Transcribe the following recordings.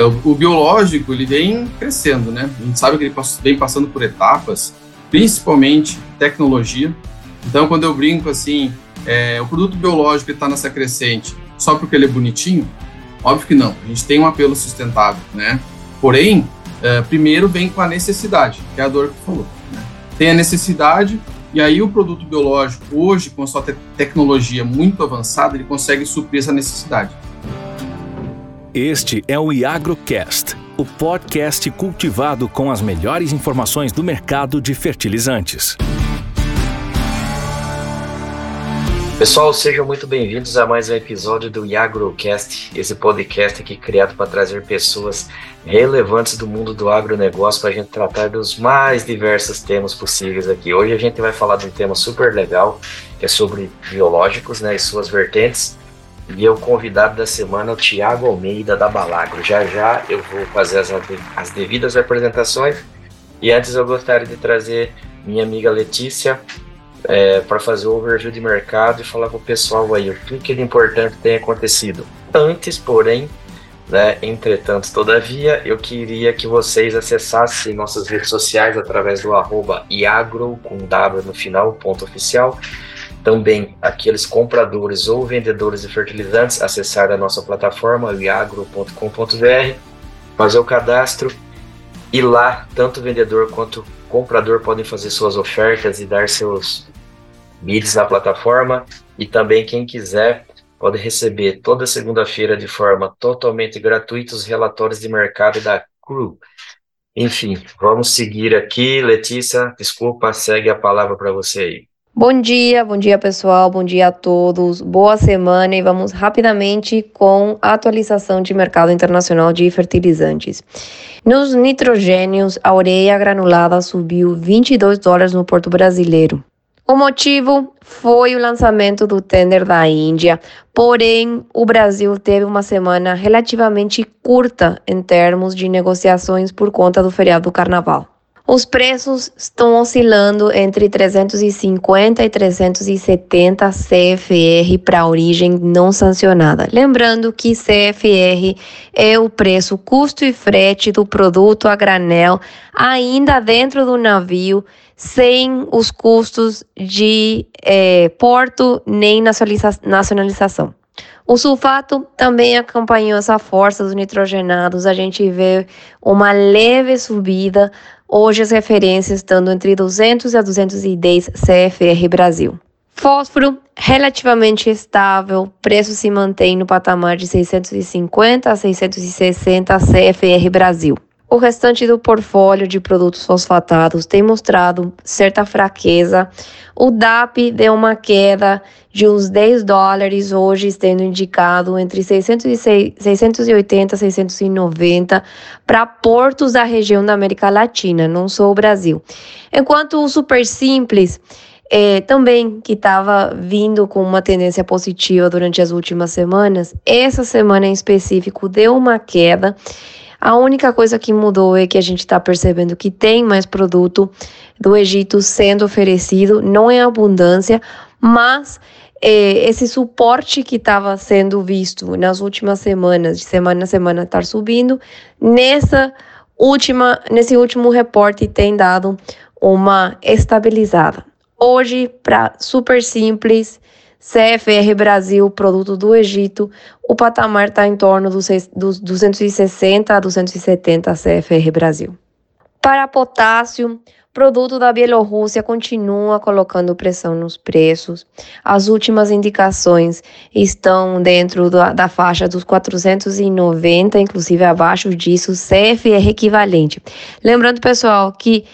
É, o, biológico ele vem crescendo, né? A gente sabe que ele vem passando por etapas, principalmente tecnologia. Então, quando eu brinco assim, é, o produto biológico está nessa crescente só porque ele é bonitinho, óbvio que não. A gente tem um apelo sustentável, né? Porém, é, primeiro vem com a necessidade, que é a dor que falou. Né? Tem a necessidade e aí o produto biológico hoje com a sua te tecnologia muito avançada ele consegue suprir essa necessidade. Este é o IagroCast, o podcast cultivado com as melhores informações do mercado de fertilizantes. Pessoal, sejam muito bem-vindos a mais um episódio do IagroCast, esse podcast aqui criado para trazer pessoas relevantes do mundo do agronegócio para a gente tratar dos mais diversos temas possíveis aqui. Hoje a gente vai falar de um tema super legal, que é sobre biológicos né, e suas vertentes. O convidado da semana é o Tiago Almeida, da Balagro. Já já eu vou fazer as, as devidas apresentações. E antes eu gostaria de trazer minha amiga Letícia é, para fazer o overview de mercado e falar com o pessoal aí o que de importante tem acontecido. Antes, porém, né, entretanto, todavia, eu queria que vocês acessassem nossas redes sociais através do arroba iagro, com W no final, ponto oficial, também aqueles compradores ou vendedores de fertilizantes acessar a nossa plataforma iagro.com.br, fazer o cadastro e lá tanto o vendedor quanto o comprador podem fazer suas ofertas e dar seus bids na plataforma e também quem quiser pode receber toda segunda-feira de forma totalmente gratuita os relatórios de mercado da CRU. Enfim, vamos seguir aqui. Letícia, desculpa, segue a palavra para você aí. Bom dia, bom dia pessoal, bom dia a todos, boa semana e vamos rapidamente com a atualização de mercado internacional de fertilizantes. Nos nitrogênios, a ureia granulada subiu 22 dólares no porto brasileiro. O motivo foi o lançamento do tender da Índia, porém o Brasil teve uma semana relativamente curta em termos de negociações por conta do feriado do Carnaval. Os preços estão oscilando entre 350 e 370 CFR para origem não sancionada. Lembrando que CFR é o preço custo e frete do produto a granel ainda dentro do navio, sem os custos de é, porto nem nacionalização. O sulfato também acompanhou essa força dos nitrogenados. A gente vê uma leve subida Hoje as referências estão entre 200 a 210 CFR Brasil. Fósforo relativamente estável, preço se mantém no patamar de 650 a 660 CFR Brasil. O restante do portfólio de produtos fosfatados tem mostrado certa fraqueza. O DAP deu uma queda de uns 10 dólares, hoje tendo indicado entre 680 e 690 para portos da região da América Latina, não só o Brasil. Enquanto o super simples é, também que estava vindo com uma tendência positiva durante as últimas semanas, essa semana em específico deu uma queda a única coisa que mudou é que a gente está percebendo que tem mais produto do Egito sendo oferecido, não em abundância, mas é, esse suporte que estava sendo visto nas últimas semanas, de semana a semana estar subindo, nessa última, nesse último reporte tem dado uma estabilizada. Hoje, para super simples, CFR Brasil, produto do Egito, o patamar está em torno dos, dos 260 a 270 CFR Brasil. Para potássio, produto da Bielorrússia continua colocando pressão nos preços. As últimas indicações estão dentro da, da, faixa dos 490, inclusive abaixo disso, CFR equivalente. Lembrando, pessoal, que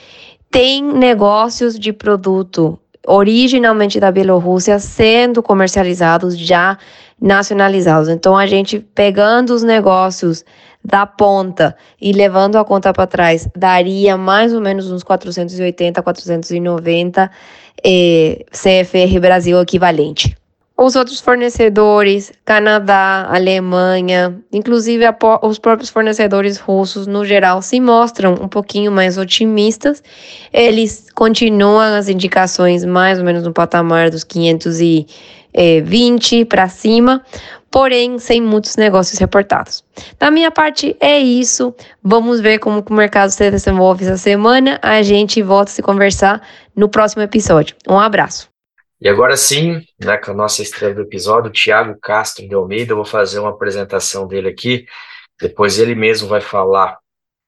tem negócios de produto originalmente da Bielorrússia sendo comercializados já nacionalizados. Então a gente pegando os negócios da ponta e levando a conta para trás, daria mais ou menos uns 480, 490 eh, CFR Brasil equivalente. Os outros fornecedores, Canadá, Alemanha, inclusive os próprios fornecedores russos, no geral, se mostram um pouquinho mais otimistas. Eles continuam as indicações mais ou menos no patamar dos 520 para cima, porém sem muitos negócios reportados. Da minha parte é isso. Vamos ver como o mercado se desenvolve essa semana. A gente volta a se conversar no próximo episódio. Um abraço. E agora sim, né, com a nossa estreia do episódio, o Tiago Castro de Almeida, eu vou fazer uma apresentação dele aqui, depois ele mesmo vai falar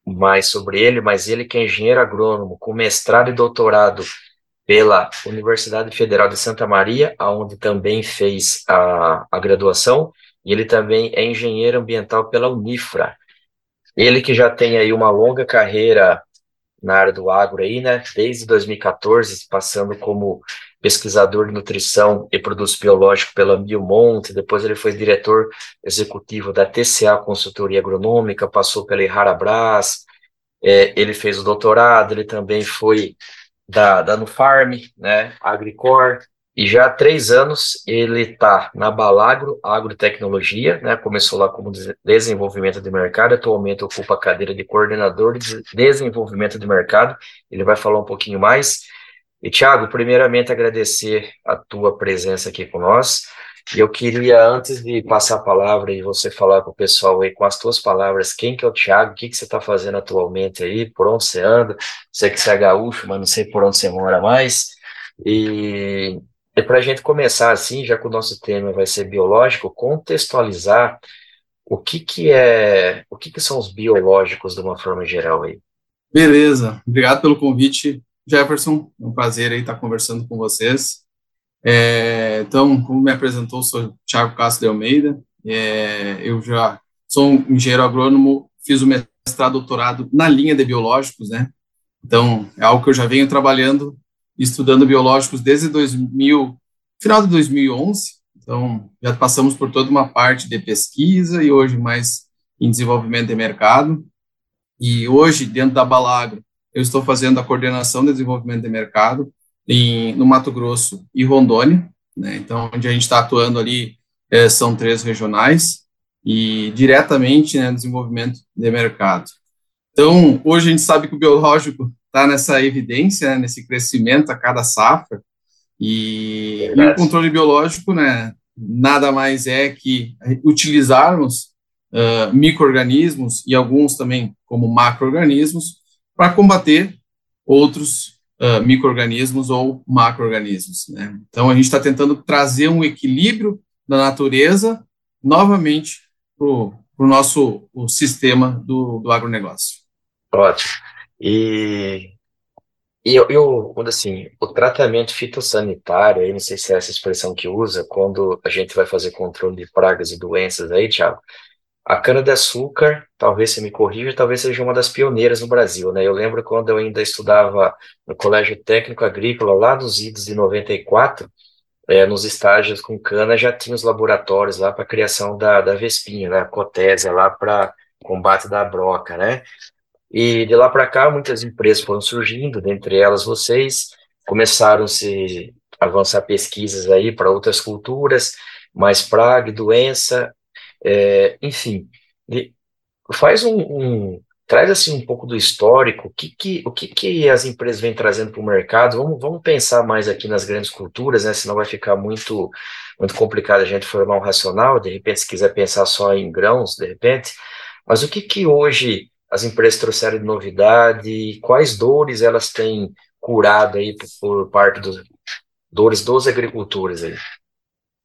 mais sobre ele, mas ele que é engenheiro agrônomo, com mestrado e doutorado pela Universidade Federal de Santa Maria, onde também fez a, a graduação, e ele também é engenheiro ambiental pela Unifra. Ele que já tem aí uma longa carreira na área do agro aí, né, desde 2014, passando como pesquisador de nutrição e produtos biológicos pela Biomonte, depois ele foi diretor executivo da TCA Consultoria Agronômica, passou pela Harabras, é, ele fez o doutorado, ele também foi da, da Nufarm, né, Agricor, e já há três anos ele está na Balagro Agrotecnologia, né, começou lá como desenvolvimento de mercado, atualmente ocupa a cadeira de coordenador de desenvolvimento de mercado, ele vai falar um pouquinho mais, e, Tiago, primeiramente agradecer a tua presença aqui com nós. E eu queria, antes de passar a palavra e você falar com o pessoal aí, com as tuas palavras, quem que é o Tiago, o que, que você está fazendo atualmente aí, por onde você anda, sei que você é gaúcho, mas não sei por onde você mora mais. E, e para a gente começar assim, já que o nosso tema vai ser biológico, contextualizar o que que é, o que que são os biológicos de uma forma geral aí. Beleza, obrigado pelo convite. Jefferson, é um prazer aí estar conversando com vocês. É, então, como me apresentou, sou Thiago Castro de Almeida, é, eu já sou um engenheiro agrônomo, fiz o mestrado, doutorado na linha de biológicos, né? Então, é algo que eu já venho trabalhando, estudando biológicos desde 2000, final de 2011. Então, já passamos por toda uma parte de pesquisa e hoje mais em desenvolvimento de mercado. E hoje, dentro da Balagro, eu estou fazendo a coordenação de desenvolvimento de mercado em, no Mato Grosso e Rondônia, né? Então, onde a gente está atuando ali é, são três regionais e diretamente né, no desenvolvimento de mercado. Então, hoje a gente sabe que o biológico está nessa evidência, né, nesse crescimento a cada safra, e, e, o controle biológico, né, nada mais é que utilizarmos uh, micro-organismos e alguns também como macro-organismos para combater outros uh, micro-organismos ou macro-organismos. Né? Então, a gente está tentando trazer um equilíbrio da natureza novamente para o nosso sistema do, do agronegócio. Ótimo. E, e eu, eu, assim, o tratamento fitossanitário, aí não sei se é essa expressão que usa, quando a gente vai fazer controle de pragas e doenças aí, Thiago, a cana-de-açúcar, talvez você me corrija, talvez seja uma das pioneiras no Brasil, né? Eu lembro quando eu ainda estudava no Colégio Técnico Agrícola, lá nos idos de 94, é, nos estágios com cana, já tinha os laboratórios lá para criação da, da vespinha, né? A cotésia lá para combate da broca, né? E de lá para cá, muitas empresas foram surgindo, dentre elas vocês, começaram se avançar pesquisas aí para outras culturas, mais praga e doença, é, enfim, faz um, um, traz assim um pouco do histórico, o que, que, o que, que as empresas vêm trazendo para o mercado. Vamos, vamos pensar mais aqui nas grandes culturas, né? Senão vai ficar muito, muito complicado a gente formar um racional. De repente, se quiser pensar só em grãos, de repente. Mas o que, que hoje as empresas trouxeram de novidade? Quais dores elas têm curado aí por, por parte dos dores dos agricultores aí?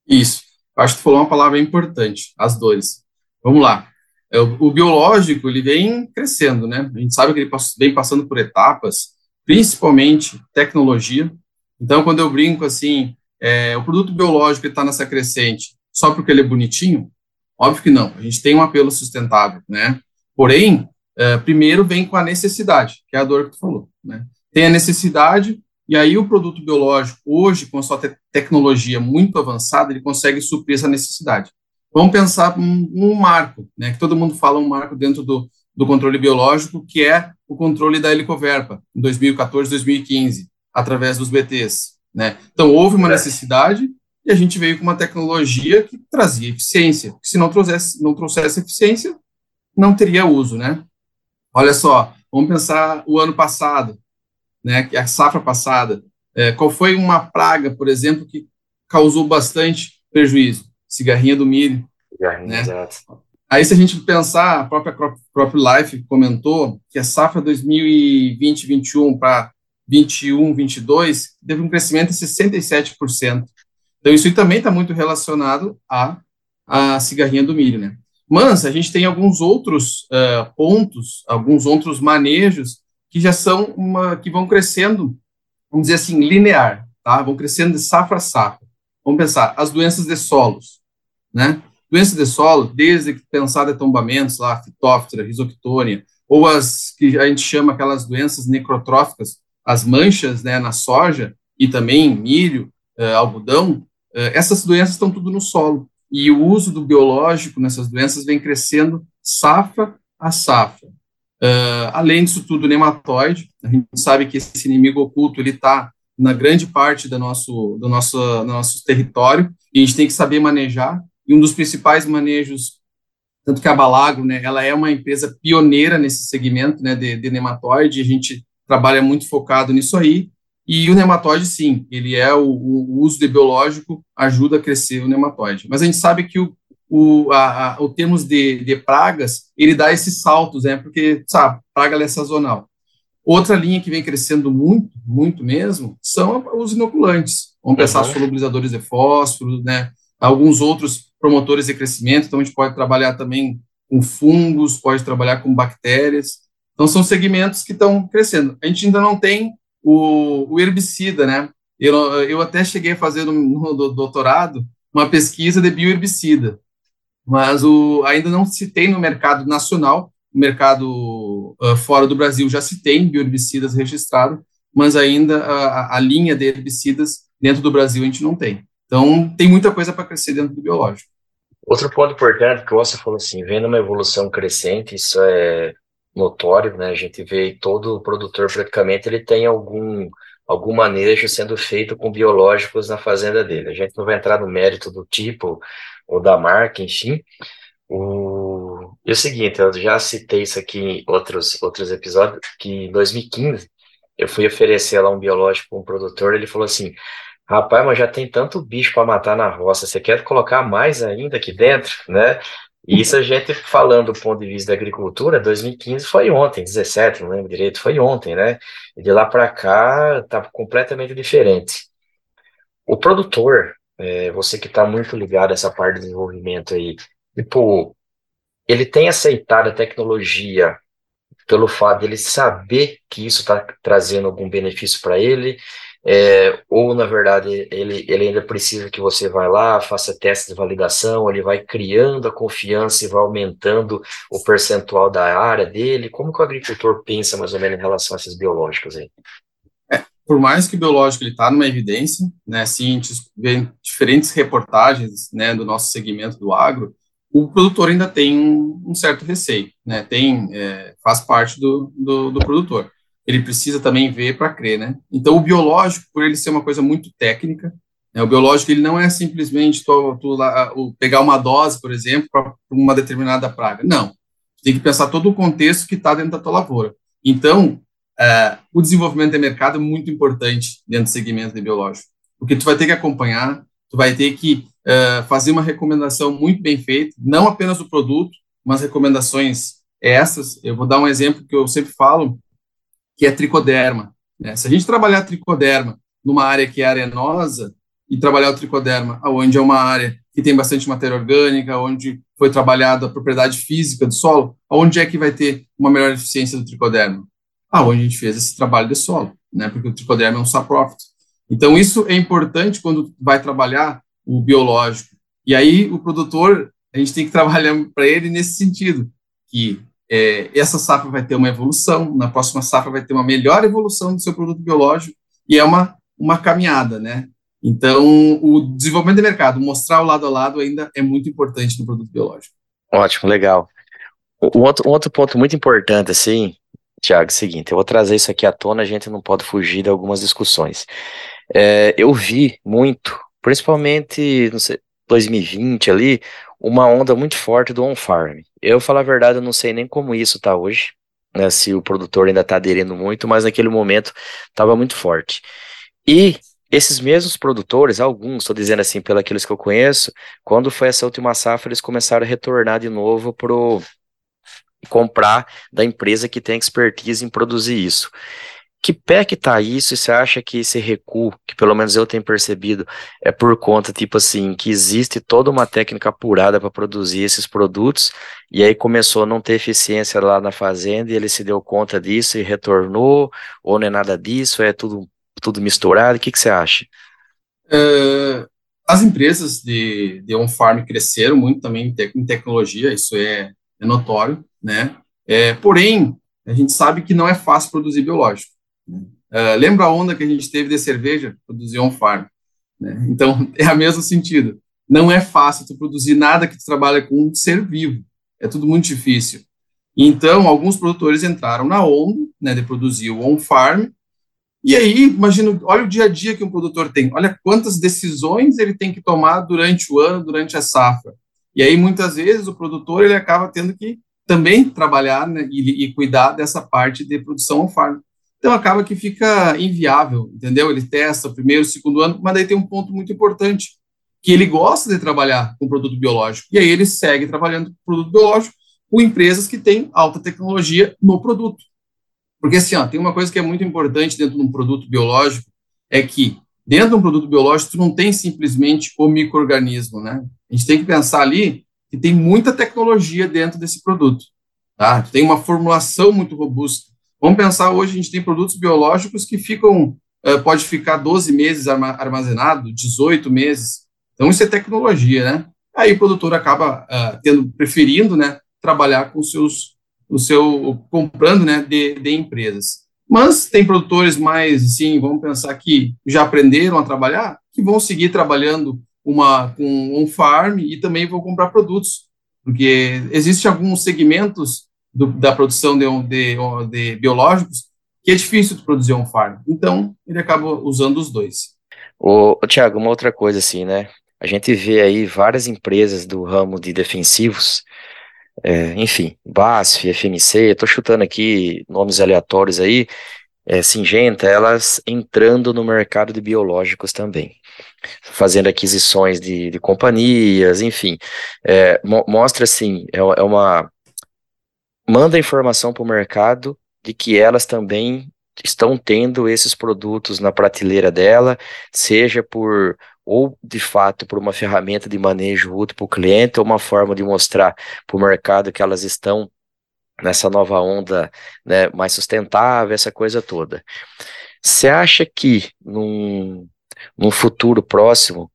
Isso. Acho que tu falou uma palavra importante, as dores. Vamos lá. É, o, biológico, ele vem crescendo, né? A gente sabe que ele vem passando por etapas, principalmente tecnologia. Então, quando eu brinco assim, é, o produto biológico está nessa crescente só porque ele é bonitinho? Óbvio que não. A gente tem um apelo sustentável, né? Porém, é, primeiro vem com a necessidade, que é a dor que tu falou, né? Tem a necessidade, e aí o produto biológico, hoje, com a sua te tecnologia muito avançada, ele consegue suprir essa necessidade. Vamos pensar um, um marco, né, que todo mundo fala um marco dentro do, do controle biológico, que é o controle da helicoverpa, em 2014, 2015, através dos BTs. Né? Então, houve uma necessidade e a gente veio com uma tecnologia que trazia eficiência. Se não trouxesse, não trouxesse eficiência, não teria uso, né? Olha só, vamos pensar o ano passado né, a safra passada, é, qual foi uma praga, por exemplo, que causou bastante prejuízo? Cigarrinha do milho, né? Exato. Aí, se a gente pensar, a própria Crop Life comentou que a safra 2020-21 para 21-22 teve um crescimento de 67%. Então, isso também está muito relacionado à, à cigarrinha do milho, né? Mas a gente tem alguns outros uh, pontos, alguns outros manejos que já são uma, que vão crescendo, vamos dizer assim, linear, tá? Vão crescendo de safra a safra. Vamos pensar, as doenças de solos, né? Doenças de solo, desde que pensar de tombamentos lá, fitóftora, risoctônia, ou as que a gente chama aquelas doenças necrotróficas, as manchas, né, na soja e também milho, uh, algodão, uh, essas doenças estão tudo no solo. E o uso do biológico nessas doenças vem crescendo safra a safra. Uh, além disso tudo, nematóide, a gente sabe que esse inimigo oculto ele está na grande parte do nosso, do nosso, do nosso território, e a gente tem que saber manejar, e um dos principais manejos, tanto que a Balagro, né, ela é uma empresa pioneira nesse segmento, né, de, de nematóide, a gente trabalha muito focado nisso aí, e o nematóide, sim, ele é o, o uso de biológico ajuda a crescer o nematóide. Mas a gente sabe que o, o, a, a, o termos de, de pragas, ele dá esses saltos, né? Porque, sabe, praga é sazonal. Outra linha que vem crescendo muito, muito mesmo, são os inoculantes. Vamos pensar uhum. solubilizadores de fósforo, né? Alguns outros promotores de crescimento, então a gente pode trabalhar também com fungos, pode trabalhar com bactérias. Então são segmentos que estão crescendo. A gente ainda não tem o, o herbicida, né? Eu, eu até cheguei a fazer no, no doutorado uma pesquisa de bioherbicida mas o, ainda não se tem no mercado nacional, no mercado uh, fora do Brasil já se tem bioherbicidas registrados, mas ainda a, a, linha de herbicidas dentro do Brasil a gente não tem. Então, tem muita coisa para crescer dentro do biológico. Outro ponto importante que você falou assim, vendo uma evolução crescente, isso é notório, né? A gente vê todo produtor praticamente ele tem algum algum manejo sendo feito com biológicos na fazenda dele. A gente não vai entrar no mérito do tipo ou da marca, enfim. O... E o seguinte, eu já citei isso aqui em outros, outros episódios, que em 2015 eu fui oferecer lá um biológico para um produtor, ele falou assim, rapaz, mas já tem tanto bicho para matar na roça, você quer colocar mais ainda aqui dentro, né? E isso a gente falando do ponto de vista da agricultura, 2015 foi ontem, 17, não lembro direito, foi ontem, né? E de lá para cá tá completamente diferente. O produtor, é, você que está muito ligado a essa parte de desenvolvimento aí, tipo, ele tem aceitado a tecnologia pelo fato de ele saber que isso está trazendo algum benefício para ele, é, ou na verdade ele, ele ainda precisa que você vá lá, faça testes de validação, ele vai criando a confiança e vai aumentando o percentual da área dele. Como que o agricultor pensa mais ou menos em relação a esses biológicos aí? por mais que o biológico ele está numa evidência, né, se a gente vê diferentes reportagens, né, do nosso segmento do agro, o produtor ainda tem um, um certo receio, né, tem, é, faz parte do, do, do, produtor. Ele precisa também ver para crer, né. Então, o biológico, por ele ser uma coisa muito técnica, né, o biológico ele não é simplesmente tu, tu lá, pegar uma dose, por exemplo, para uma determinada praga. Não. Tem que pensar todo o contexto que está dentro da tua lavoura. Então, é, o desenvolvimento de mercado é muito importante dentro do segmento de biológico, porque tu vai ter que acompanhar, tu vai ter que é, fazer uma recomendação muito bem feita, não apenas do produto, mas recomendações essas. Eu vou dar um exemplo que eu sempre falo, que é tricoderma. Né? Se a gente trabalhar tricoderma numa área que é arenosa e trabalhar o tricoderma onde é uma área que tem bastante matéria orgânica, onde foi trabalhada a propriedade física do solo, onde é que vai ter uma melhor eficiência do tricoderma? aonde a gente fez esse trabalho de solo, né? Porque o tricoderma é um saprófito. Então isso é importante quando vai trabalhar o biológico. E aí o produtor a gente tem que trabalhar para ele nesse sentido que é, essa safra vai ter uma evolução, na próxima safra vai ter uma melhor evolução do seu produto biológico e é uma uma caminhada, né? Então, o desenvolvimento do mercado, mostrar o lado a lado ainda é muito importante no produto biológico. Ótimo, legal. Um outro, um outro ponto muito importante, assim, Tiago, é o seguinte, eu vou trazer isso aqui à tona, a gente não pode fugir de algumas discussões. É, eu vi muito, principalmente, não sei, 2020 ali, uma onda muito forte do on-farm. Eu, falar a verdade, eu não sei nem como isso está hoje, né, se o produtor ainda está aderindo muito, mas naquele momento estava muito forte. E esses mesmos produtores, alguns, estou dizendo assim, pelos que eu conheço, quando foi essa última safra, eles começaram a retornar de novo pro comprar da empresa que tem expertise em produzir isso. Que pé que tá isso? E você acha que esse recuo, que pelo menos eu tenho percebido, é por conta, tipo assim, que existe toda uma técnica apurada para produzir esses produtos, e aí começou a não ter eficiência lá na fazenda, e ele se deu conta disso e retornou, ou não é nada disso, é tudo, tudo misturado? O que, que você acha? Uh, as empresas de, de on-farm cresceram muito também em, te em tecnologia, isso é, é notório, né? É, porém, a gente sabe que não é fácil produzir biológico. Uh, lembra a onda que a gente teve de cerveja? Produzir on-farm. Né? Então, é o mesmo sentido. Não é fácil tu produzir nada que tu trabalha com um ser vivo. É tudo muito difícil. Então, alguns produtores entraram na onda, né, de produzir o on-farm, e aí, imagina, olha o dia a dia que um produtor tem, olha quantas decisões ele tem que tomar durante o ano, durante a safra. E aí, muitas vezes, o produtor ele acaba tendo que também trabalhar né, e, e, cuidar dessa parte de produção on-farm. Então acaba que fica inviável, entendeu? Ele testa primeiro, segundo ano, mas daí tem um ponto muito importante, que ele gosta de trabalhar com produto biológico, e aí ele segue trabalhando com produto biológico com empresas que têm alta tecnologia no produto. Porque assim, ó, tem uma coisa que é muito importante dentro de um produto biológico, é que dentro de um produto biológico tu não tem simplesmente o microorganismo, né? A gente tem que pensar ali que tem muita tecnologia dentro desse produto, tá? Tem uma formulação muito robusta. Vamos pensar hoje, a gente tem produtos biológicos que ficam, uh, pode ficar 12 meses armazenado, 18 meses. Então, isso é tecnologia, né? Aí o produtor acaba uh, tendo, preferindo, né, trabalhar com seus, o seu, comprando, né, de, de empresas. Mas tem produtores mais, assim, vamos pensar que já aprenderam a trabalhar, que vão seguir trabalhando uma, com um farm e também vão comprar produtos, porque existem alguns segmentos do, da produção de, de, de, biológicos, que é difícil produzir um farm. Então, ele acaba usando os dois. Ô Tiago, uma outra coisa assim, né? A gente vê aí várias empresas do ramo de defensivos, é, enfim, BASF, FMC, estou chutando aqui nomes aleatórios aí, é, Singenta, elas entrando no mercado de biológicos também, fazendo aquisições de, de companhias, enfim, é, mo mostra assim, é, é uma manda informação para o mercado de que elas também estão tendo esses produtos na prateleira dela, seja por ou de fato por uma ferramenta de manejo útil para o cliente, ou uma forma de mostrar para o mercado que elas estão nessa nova onda né, mais sustentável, essa coisa toda. Você acha que num, num futuro próximo,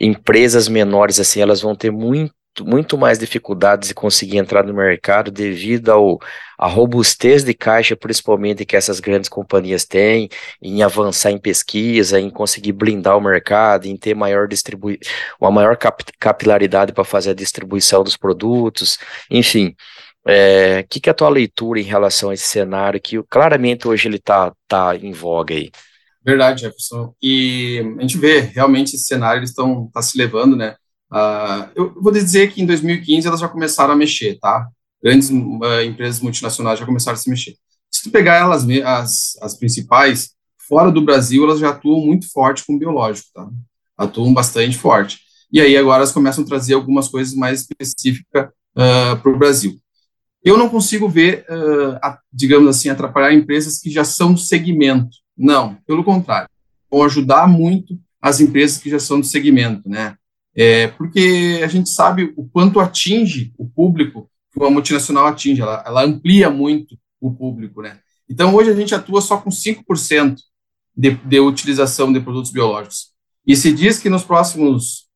empresas menores assim, elas vão ter muito muito mais dificuldades de conseguir entrar no mercado devido ao, à robustez de caixa, principalmente que essas grandes companhias têm, em avançar em pesquisa, em conseguir blindar o mercado, em ter maior distribui uma maior cap capilaridade para fazer a distribuição dos produtos, enfim. O é, que, que é a tua leitura em relação a esse cenário que claramente hoje ele está tá em voga aí? Verdade, Jefferson. E a gente vê realmente esse cenário, eles estão tá se levando, né? Uh, eu vou dizer que em 2015 elas já começaram a mexer, tá? Grandes uh, empresas multinacionais já começaram a se mexer. Se tu pegar elas, as, as principais, fora do Brasil, elas já atuam muito forte com biológico, tá? Atuam bastante forte. E aí agora elas começam a trazer algumas coisas mais específicas uh, para o Brasil. Eu não consigo ver, a, digamos assim, atrapalhar empresas que já são do segmento. Não, pelo contrário. Vão ajudar muito as empresas que já são do segmento, né? É, porque a gente sabe o quanto atinge o público que uma multinacional atinge, ela, ela amplia muito o público, né? Então, hoje a gente atua só com 5% de, de utilização de produtos biológicos. E se diz que nos próximos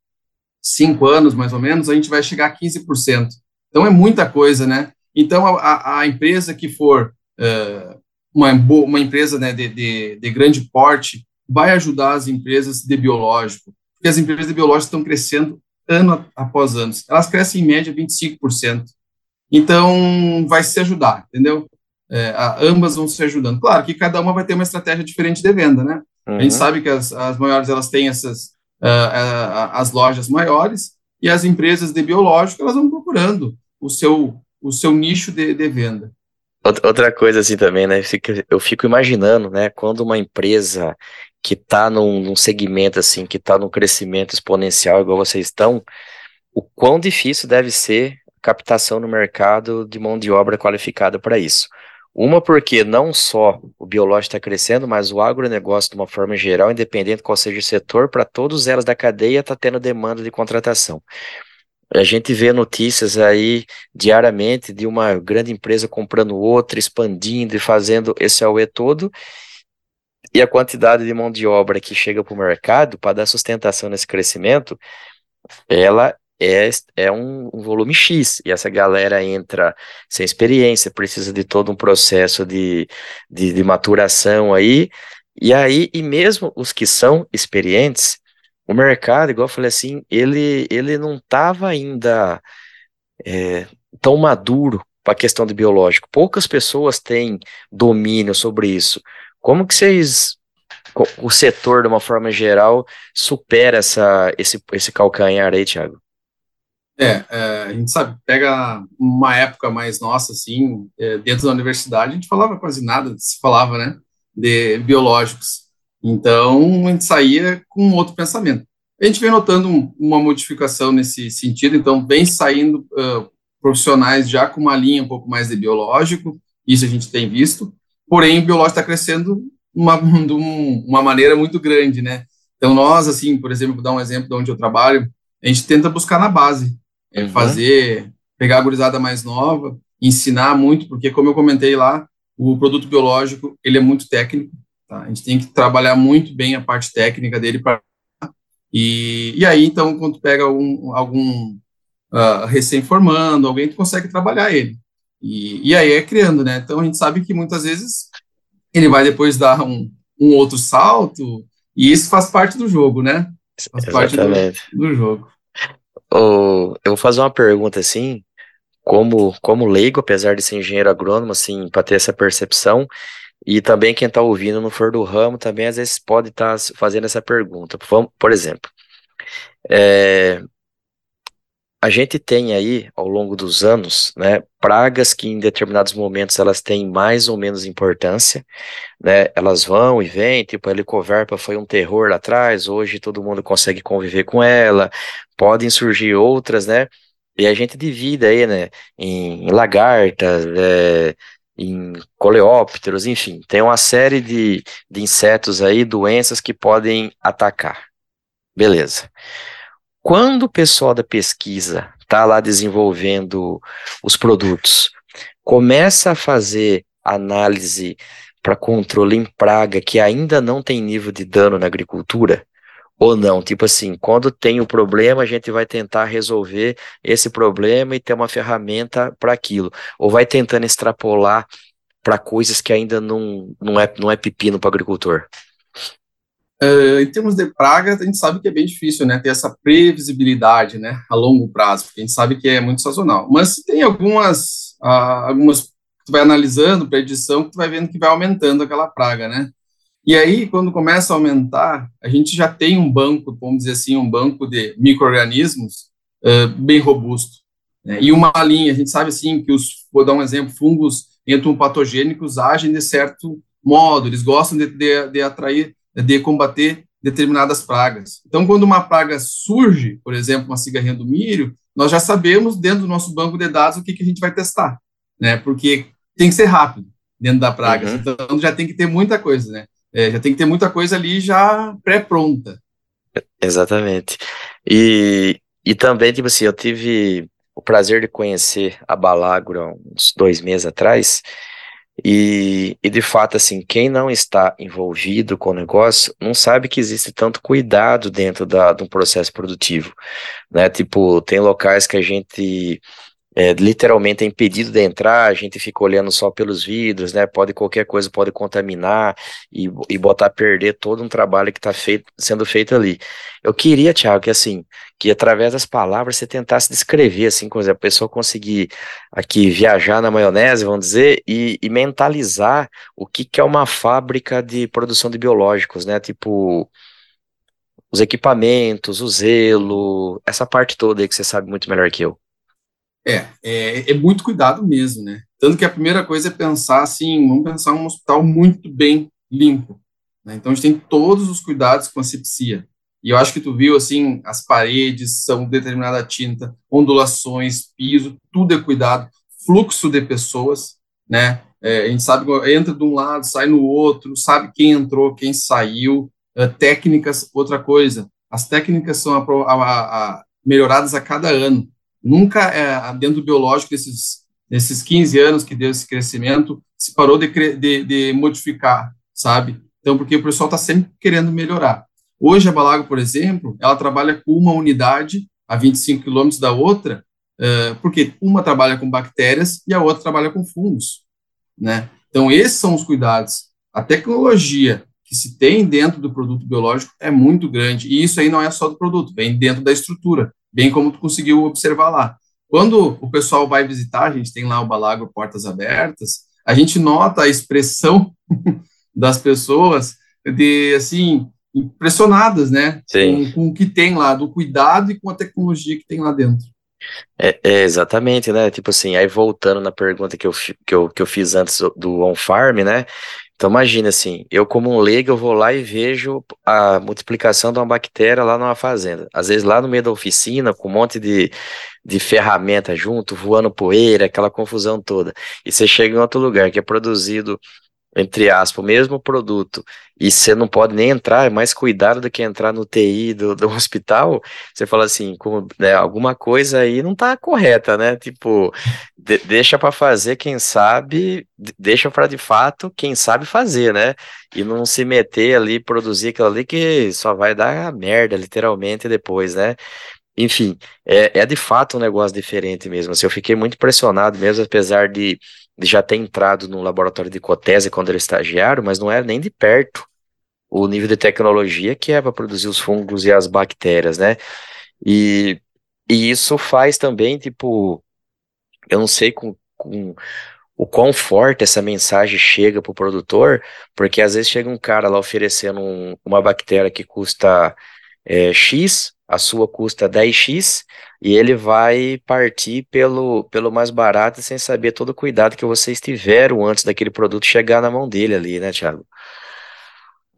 cinco anos, mais ou menos, a gente vai chegar a 15%. Então, é muita coisa, né? Então, a, a empresa que for uh, uma, uma empresa né, de, de, de grande porte vai ajudar as empresas de biológico, porque as empresas de biológicos estão crescendo ano após ano. Elas crescem em média 25%. Então, vai se ajudar, entendeu? É, ambas vão se ajudando. Claro que cada uma vai ter uma estratégia diferente de venda, né? Uhum. A gente uhum. sabe que as, as maiores, elas têm essas, uh, uh, as lojas maiores, e as empresas de biológico, elas vão procurando o seu, o seu nicho de, de venda. Outra coisa assim também, né? Eu fico imaginando, né? Quando uma empresa que está num, num, segmento assim, que está num crescimento exponencial, igual vocês estão, o quão difícil deve ser captação no mercado de mão de obra qualificada para isso. Uma porque não só o biológico está crescendo, mas o agronegócio, de uma forma geral, independente qual seja o setor, para todos elas da cadeia está tendo demanda de contratação. A gente vê notícias aí diariamente de uma grande empresa comprando outra, expandindo e fazendo esse AUE todo, e a quantidade de mão de obra que chega para o mercado para dar sustentação nesse crescimento, ela é, é um, um, volume X, e essa galera entra sem experiência, precisa de todo um processo de, de, de maturação aí, e aí, e mesmo os que são experientes, o mercado, igual eu falei assim, ele, ele não estava ainda é, tão maduro para a questão de biológico. Poucas pessoas têm domínio sobre isso. Como que vocês, o setor, de uma forma geral, supera essa, esse, esse calcanhar aí, Thiago? É, é, a gente sabe, pega uma época mais nossa, assim, é, dentro da universidade, a gente falava quase nada, se falava, né, de biológicos. Então, a gente saía com outro pensamento. A gente vem notando um, uma modificação nesse sentido, então, vem saindo uh, profissionais já com uma linha um pouco mais de biológico, isso a gente tem visto, porém, o biológico está crescendo uma, de uma maneira muito grande, né? Então, nós, assim, por exemplo, vou dar um exemplo de onde eu trabalho, a gente tenta buscar na base, é, uhum. fazer, pegar a gurizada mais nova, ensinar muito, porque, como eu comentei lá, o produto biológico, ele é muito técnico, Tá? A gente tem que trabalhar muito bem a parte técnica dele para e, e aí, então, quando pega um, algum uh, recém-formando, alguém que consegue trabalhar ele. E, e aí é criando, né? Então, a gente sabe que muitas vezes ele vai depois dar um, um outro salto, e isso faz parte do jogo, né? Faz Exatamente. parte do, do jogo. Oh, eu vou fazer uma pergunta assim, como, como leigo, apesar de ser engenheiro agrônomo, assim, para ter essa percepção, e também quem está ouvindo não for do ramo, também às vezes pode estar tá fazendo essa pergunta. Por exemplo, é, a gente tem aí, ao longo dos anos, né, pragas que em determinados momentos elas têm mais ou menos importância, né, elas vão e vêm, tipo a helicoverpa foi um terror lá atrás, hoje todo mundo consegue conviver com ela, podem surgir outras, né, e a gente divide aí, né, em, lagartas, é, em coleópteros, enfim, tem uma série de, de insetos aí, doenças que podem atacar. Beleza. Quando o pessoal da pesquisa está lá desenvolvendo os produtos, começa a fazer análise para controle em praga que ainda não tem nível de dano na agricultura, ou não. Tipo assim, quando tem o problema, a gente vai tentar resolver esse problema e ter uma ferramenta para aquilo. Ou vai tentando extrapolar para coisas que ainda não, não, é, não é pepino para o agricultor. Uh, em termos de praga, a gente sabe que é bem difícil, né, ter essa previsibilidade, né, a longo prazo, porque a gente sabe que é muito sazonal. Mas tem algumas, uh, algumas que tu vai analisando para edição, que tu vai vendo que vai aumentando aquela praga, né. E aí, quando começa a aumentar, a gente já tem um banco, vamos dizer assim, um banco de micro-organismos uh, bem robusto. Né? E uma linha, a gente sabe assim que os, vou dar um exemplo, fungos entram patogênicos agem de certo modo, eles gostam de, de, de atrair, de combater determinadas pragas. Então, quando uma praga surge, por exemplo, uma cigarrinha do milho, nós já sabemos dentro do nosso banco de dados o que, que a gente vai testar, né? Porque tem que ser rápido dentro da praga, uhum. então já tem que ter muita coisa, né? É, já tem que ter muita coisa ali já pré-pronta. Exatamente. E, e também, tipo assim, eu tive o prazer de conhecer a Balagro uns dois meses atrás, e, e de fato, assim, quem não está envolvido com o negócio não sabe que existe tanto cuidado dentro da, de um processo produtivo, né? Tipo, tem locais que a gente é, literalmente é impedido de entrar, a gente fica olhando só pelos vidros, né? Pode qualquer coisa pode contaminar e, e botar a perder todo um trabalho que está sendo feito ali. Eu queria, Tiago, que assim, que através das palavras você tentasse descrever, assim, como a pessoa conseguir aqui viajar na maionese, vamos dizer, e, e mentalizar o que, que é uma fábrica de produção de biológicos, né? Tipo os equipamentos, o zelo, essa parte toda aí que você sabe muito melhor que eu. É, é, é muito cuidado mesmo, né? Tanto que a primeira coisa é pensar assim, vamos pensar um hospital muito bem limpo. Né? Então, a gente tem todos os cuidados com a sepsia. E eu acho que tu viu, assim, as paredes são determinada tinta, ondulações, piso, tudo é cuidado, fluxo de pessoas, né? É, a gente sabe entra de um lado, sai no outro, sabe quem entrou, quem saiu, é, técnicas, outra coisa, as técnicas são a, a, a, melhoradas a cada ano. Nunca, é, dentro do biológico, desses, desses 15 anos que deu esse crescimento, se parou de, de, de modificar, sabe? Então, porque o pessoal está sempre querendo melhorar. Hoje, a Balago, por exemplo, ela trabalha com uma unidade a 25 quilômetros da outra, uh, porque uma trabalha com bactérias e a outra trabalha com fungos, né? Então, esses são os cuidados. A tecnologia que se tem dentro do produto biológico é muito grande, e isso aí não é só do produto, vem dentro da estrutura, bem como tu conseguiu observar lá. Quando o pessoal vai visitar, a gente tem lá o Balago Portas Abertas, a gente nota a expressão das pessoas de, assim, impressionadas, né? Com, com, o que tem lá, do cuidado e com a tecnologia que tem lá dentro. É, é, exatamente, né? Tipo assim, aí voltando na pergunta que eu, que eu, que eu fiz antes do on-farm, né? Então imagina assim, eu como um leigo, eu vou lá e vejo a multiplicação de uma bactéria lá numa fazenda. Às vezes lá no meio da oficina, com um monte de, de ferramenta junto, voando poeira, aquela confusão toda. E você chega em outro lugar que é produzido entre aspas, o mesmo produto, e você não pode nem entrar, é mais cuidado do que entrar no TI do, do hospital, você fala assim, como, né, alguma coisa aí não tá correta, né? Tipo, de, deixa para fazer quem sabe, deixa para de fato quem sabe fazer, né? E não se meter ali, produzir aquilo ali que só vai dar merda, literalmente, depois, né? Enfim, é, é de fato um negócio diferente mesmo. Assim, eu fiquei muito impressionado mesmo, apesar de já ter entrado no laboratório de Cotese quando era estagiário, mas não era nem de perto o nível de tecnologia que é para produzir os fungos e as bactérias, né? E, e isso faz também, tipo, eu não sei com, com o quão forte essa mensagem chega para o produtor, porque às vezes chega um cara lá oferecendo um, uma bactéria que custa é, X, a sua custa 10x e ele vai partir pelo, pelo mais barato sem saber todo o cuidado que vocês tiveram antes daquele produto chegar na mão dele ali, né, Thiago?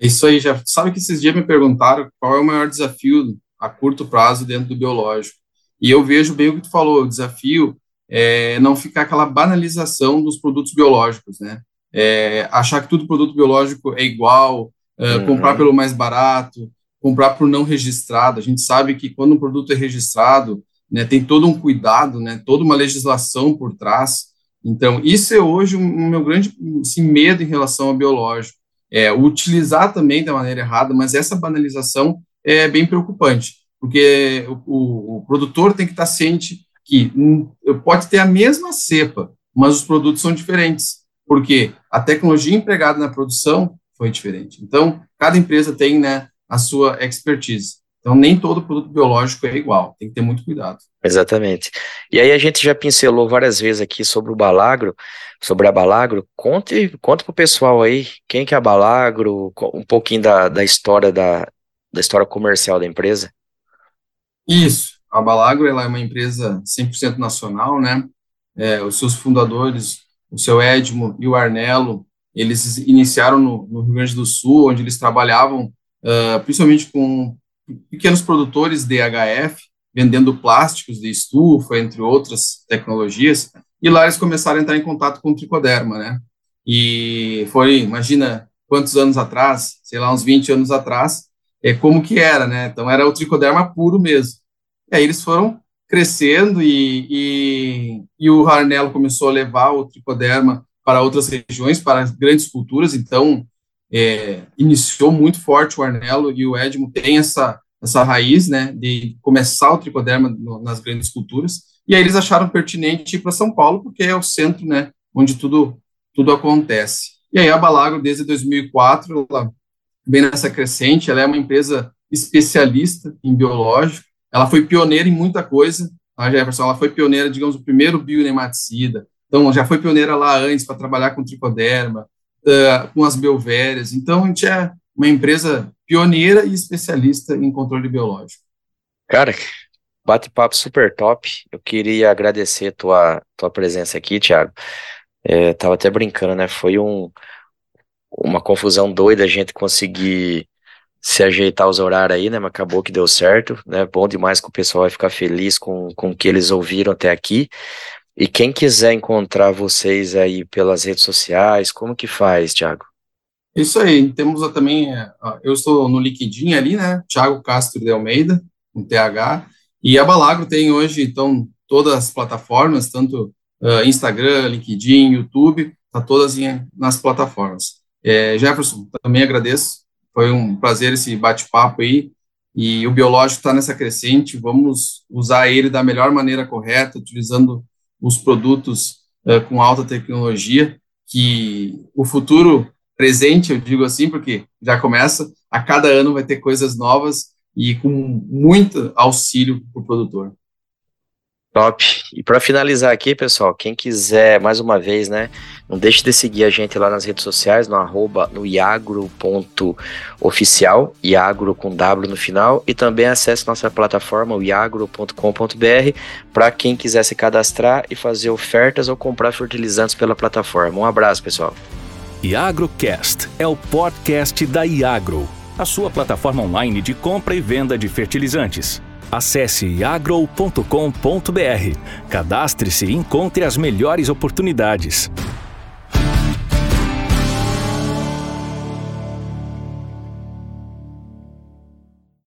Isso aí, já sabe que esses dias me perguntaram qual é o maior desafio a curto prazo dentro do biológico. E eu vejo bem o que tu falou, o desafio é não ficar aquela banalização dos produtos biológicos, né? É, achar que todo produto biológico é igual, é, uhum. comprar pelo mais barato, comprar por não registrado. A gente sabe que quando um produto é registrado, né, tem todo um cuidado, né, toda uma legislação por trás. Então, isso é hoje o um, meu grande assim, medo em relação ao biológico. É, utilizar também da maneira errada, mas essa banalização é bem preocupante, porque o, o, o produtor tem que estar ciente que um, pode ter a mesma cepa, mas os produtos são diferentes, porque a tecnologia empregada na produção foi diferente. Então, cada empresa tem né, a sua expertise. Então, nem todo produto biológico é igual, tem que ter muito cuidado. Exatamente. E aí a gente já pincelou várias vezes aqui sobre o Balagro, sobre a Balagro. Conte, conte para o pessoal aí quem que é a Balagro, um pouquinho da, da história da, da história comercial da empresa. Isso. A Balagro ela é uma empresa 100% nacional, né? É, os seus fundadores, o seu Edmo e o Arnelo, eles iniciaram no, no Rio Grande do Sul, onde eles trabalhavam uh, principalmente com pequenos produtores de HF, vendendo plásticos de estufa, entre outras tecnologias, e lá eles começaram a entrar em contato com o tricoderma, né? E foi, imagina quantos anos atrás, sei lá, uns 20 anos atrás, é como que era, né? Então era o tricoderma puro mesmo. E aí eles foram crescendo e, e, e o Harnello começou a levar o tricoderma para outras regiões, para grandes culturas, então é, iniciou muito forte o Arnello e o Edmo tem essa, essa raiz, né, de começar o tricoderma no, nas grandes culturas, e aí eles acharam pertinente ir para São Paulo, porque é o centro, né, onde tudo, tudo acontece. E aí a Balagro, desde 2004, ela vem nessa crescente, ela é uma empresa especialista em biológico, ela foi pioneira em muita coisa, a Jefferson, ela foi pioneira, digamos, o primeiro bionematicida, então já foi pioneira lá antes para trabalhar com tricoderma, uh, com as belvérias. Então, a gente é uma empresa pioneira e especialista em controle biológico. Cara, bate-papo super top. Eu queria agradecer tua, tua presença aqui, Thiago. É, tava até brincando, né? Foi um, uma confusão doida a gente conseguir se ajeitar os horários aí, né? Mas acabou que deu certo, né? Bom demais que o pessoal vai ficar feliz com, com o que eles ouviram até aqui. E quem quiser encontrar vocês aí pelas redes sociais, como que faz, Thiago? Isso aí, temos também, é, eu estou no LinkedIn ali, né? Thiago Castro de Almeida, um TH, e a Balagro tem hoje, então, todas as plataformas, tanto uh, Instagram, LinkedIn, YouTube, tá todas em, nas plataformas. É, Jefferson, também agradeço, foi um prazer esse bate-papo aí, e o biológico está nessa crescente, vamos usar ele da melhor maneira correta, utilizando os produtos uh, com alta tecnologia, que o futuro presente, eu digo assim, porque já começa, a cada ano vai ter coisas novas e com muito auxílio para o produtor. Top. E para finalizar aqui, pessoal, quem quiser, mais uma vez, né, não deixe de seguir a gente lá nas redes sociais, no arroba, no iagro.oficial, iagro com W no final, e também acesse nossa plataforma, o iagro.com.br, para quem quiser se cadastrar e fazer ofertas ou comprar fertilizantes pela plataforma. Um abraço, pessoal. IagroCast é o podcast da Iagro, a sua plataforma online de compra e venda de fertilizantes. Acesse agro.com.br, cadastre-se e encontre as melhores oportunidades.